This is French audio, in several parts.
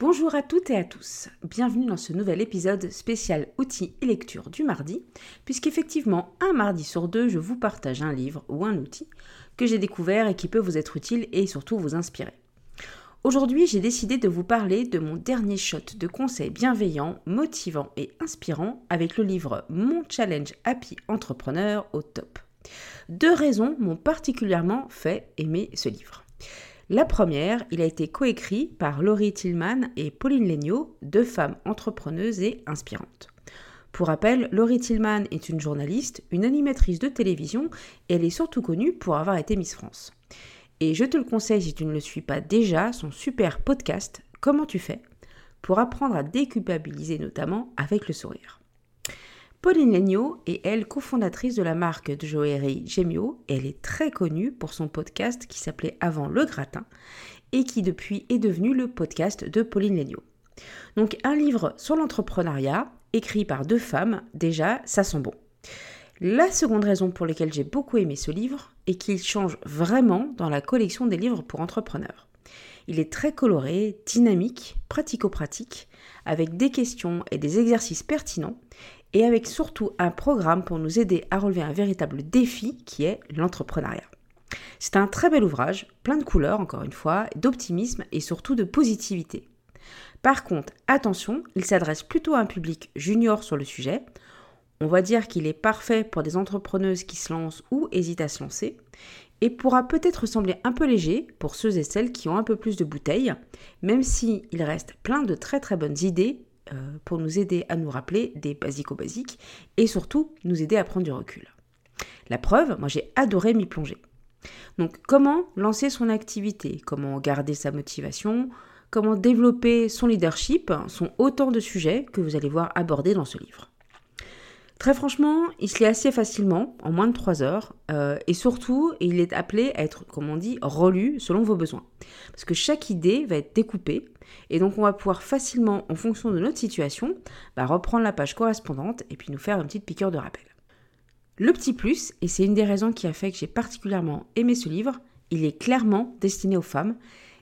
Bonjour à toutes et à tous, bienvenue dans ce nouvel épisode spécial outils et lecture du mardi, puisqu'effectivement un mardi sur deux je vous partage un livre ou un outil que j'ai découvert et qui peut vous être utile et surtout vous inspirer. Aujourd'hui j'ai décidé de vous parler de mon dernier shot de conseils bienveillants, motivants et inspirants avec le livre Mon Challenge Happy Entrepreneur au top. Deux raisons m'ont particulièrement fait aimer ce livre. La première, il a été coécrit par Laurie Tillman et Pauline Legnaud, deux femmes entrepreneuses et inspirantes. Pour rappel, Laurie Tillman est une journaliste, une animatrice de télévision et elle est surtout connue pour avoir été Miss France. Et je te le conseille si tu ne le suis pas déjà, son super podcast Comment tu fais? pour apprendre à déculpabiliser notamment avec le sourire. Pauline Legnaud est elle cofondatrice de la marque de joaillerie Gemio et elle est très connue pour son podcast qui s'appelait avant Le Gratin et qui depuis est devenu le podcast de Pauline Legnaud. Donc un livre sur l'entrepreneuriat écrit par deux femmes, déjà ça sent bon. La seconde raison pour laquelle j'ai beaucoup aimé ce livre est qu'il change vraiment dans la collection des livres pour entrepreneurs. Il est très coloré, dynamique, pratico-pratique, avec des questions et des exercices pertinents et avec surtout un programme pour nous aider à relever un véritable défi qui est l'entrepreneuriat. C'est un très bel ouvrage, plein de couleurs encore une fois, d'optimisme et surtout de positivité. Par contre, attention, il s'adresse plutôt à un public junior sur le sujet. On va dire qu'il est parfait pour des entrepreneuses qui se lancent ou hésitent à se lancer et pourra peut-être sembler un peu léger pour ceux et celles qui ont un peu plus de bouteilles, même s'il reste plein de très très bonnes idées euh, pour nous aider à nous rappeler des basico-basiques et surtout nous aider à prendre du recul. La preuve, moi j'ai adoré m'y plonger. Donc comment lancer son activité, comment garder sa motivation, comment développer son leadership? Sont autant de sujets que vous allez voir abordés dans ce livre. Très franchement, il se lit assez facilement, en moins de 3 heures, euh, et surtout, il est appelé à être, comme on dit, relu selon vos besoins. Parce que chaque idée va être découpée, et donc on va pouvoir facilement, en fonction de notre situation, bah, reprendre la page correspondante et puis nous faire une petite piqûre de rappel. Le petit plus, et c'est une des raisons qui a fait que j'ai particulièrement aimé ce livre, il est clairement destiné aux femmes,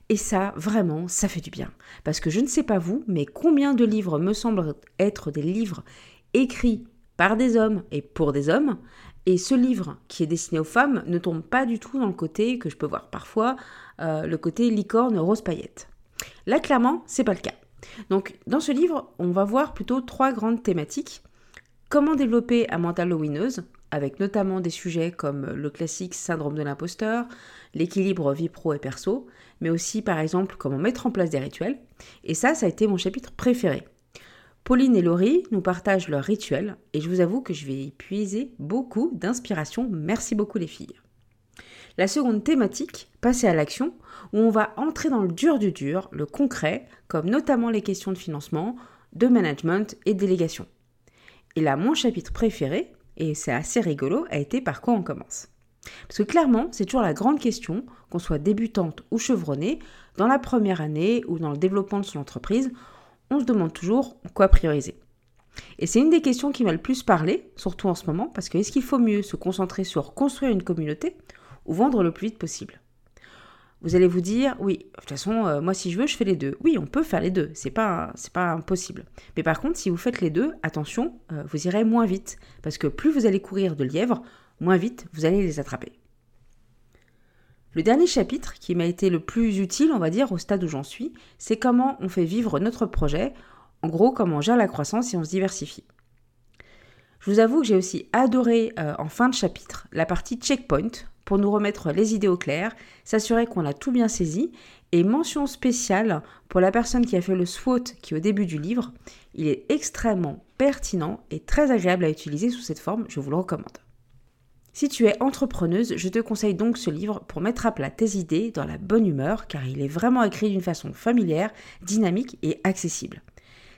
et ça, vraiment, ça fait du bien. Parce que je ne sais pas vous, mais combien de livres me semblent être des livres écrits par des hommes et pour des hommes. Et ce livre qui est destiné aux femmes ne tombe pas du tout dans le côté que je peux voir parfois, euh, le côté licorne rose paillette. Là, clairement, c'est pas le cas. Donc, dans ce livre, on va voir plutôt trois grandes thématiques. Comment développer un mental winneuse, avec notamment des sujets comme le classique syndrome de l'imposteur, l'équilibre vie pro et perso, mais aussi par exemple comment mettre en place des rituels. Et ça, ça a été mon chapitre préféré. Pauline et Laurie nous partagent leurs rituels et je vous avoue que je vais y puiser beaucoup d'inspiration. Merci beaucoup les filles. La seconde thématique, passer à l'action, où on va entrer dans le dur du dur, le concret, comme notamment les questions de financement, de management et de délégation. Et là, mon chapitre préféré, et c'est assez rigolo, a été par quoi on commence. Parce que clairement, c'est toujours la grande question, qu'on soit débutante ou chevronnée, dans la première année ou dans le développement de son entreprise, on se demande toujours quoi prioriser. Et c'est une des questions qui m'a le plus parlé, surtout en ce moment, parce que est-ce qu'il faut mieux se concentrer sur construire une communauté ou vendre le plus vite possible? Vous allez vous dire, oui, de toute façon, euh, moi si je veux, je fais les deux. Oui, on peut faire les deux, c'est pas, c'est pas impossible. Mais par contre, si vous faites les deux, attention, euh, vous irez moins vite, parce que plus vous allez courir de lièvres, moins vite vous allez les attraper. Le dernier chapitre qui m'a été le plus utile, on va dire, au stade où j'en suis, c'est comment on fait vivre notre projet, en gros comment on gère la croissance et on se diversifie. Je vous avoue que j'ai aussi adoré euh, en fin de chapitre la partie checkpoint pour nous remettre les idées au clair, s'assurer qu'on a tout bien saisi et mention spéciale pour la personne qui a fait le SWOT qui est au début du livre. Il est extrêmement pertinent et très agréable à utiliser sous cette forme, je vous le recommande. Si tu es entrepreneuse, je te conseille donc ce livre pour mettre à plat tes idées dans la bonne humeur car il est vraiment écrit d'une façon familière, dynamique et accessible.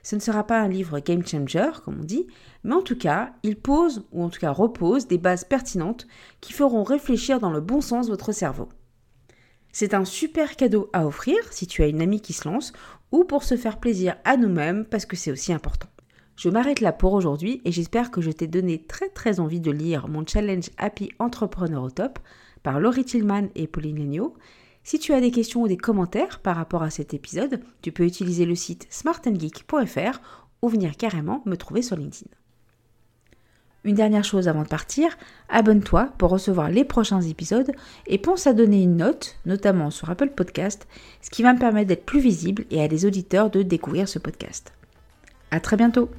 Ce ne sera pas un livre game changer, comme on dit, mais en tout cas, il pose, ou en tout cas repose, des bases pertinentes qui feront réfléchir dans le bon sens votre cerveau. C'est un super cadeau à offrir si tu as une amie qui se lance, ou pour se faire plaisir à nous-mêmes, parce que c'est aussi important. Je m'arrête là pour aujourd'hui et j'espère que je t'ai donné très très envie de lire mon challenge Happy Entrepreneur au top par Laurie Tillman et Pauline Legnaud. Si tu as des questions ou des commentaires par rapport à cet épisode, tu peux utiliser le site smartandgeek.fr ou venir carrément me trouver sur LinkedIn. Une dernière chose avant de partir, abonne-toi pour recevoir les prochains épisodes et pense à donner une note, notamment sur Apple Podcast, ce qui va me permettre d'être plus visible et à des auditeurs de découvrir ce podcast. À très bientôt!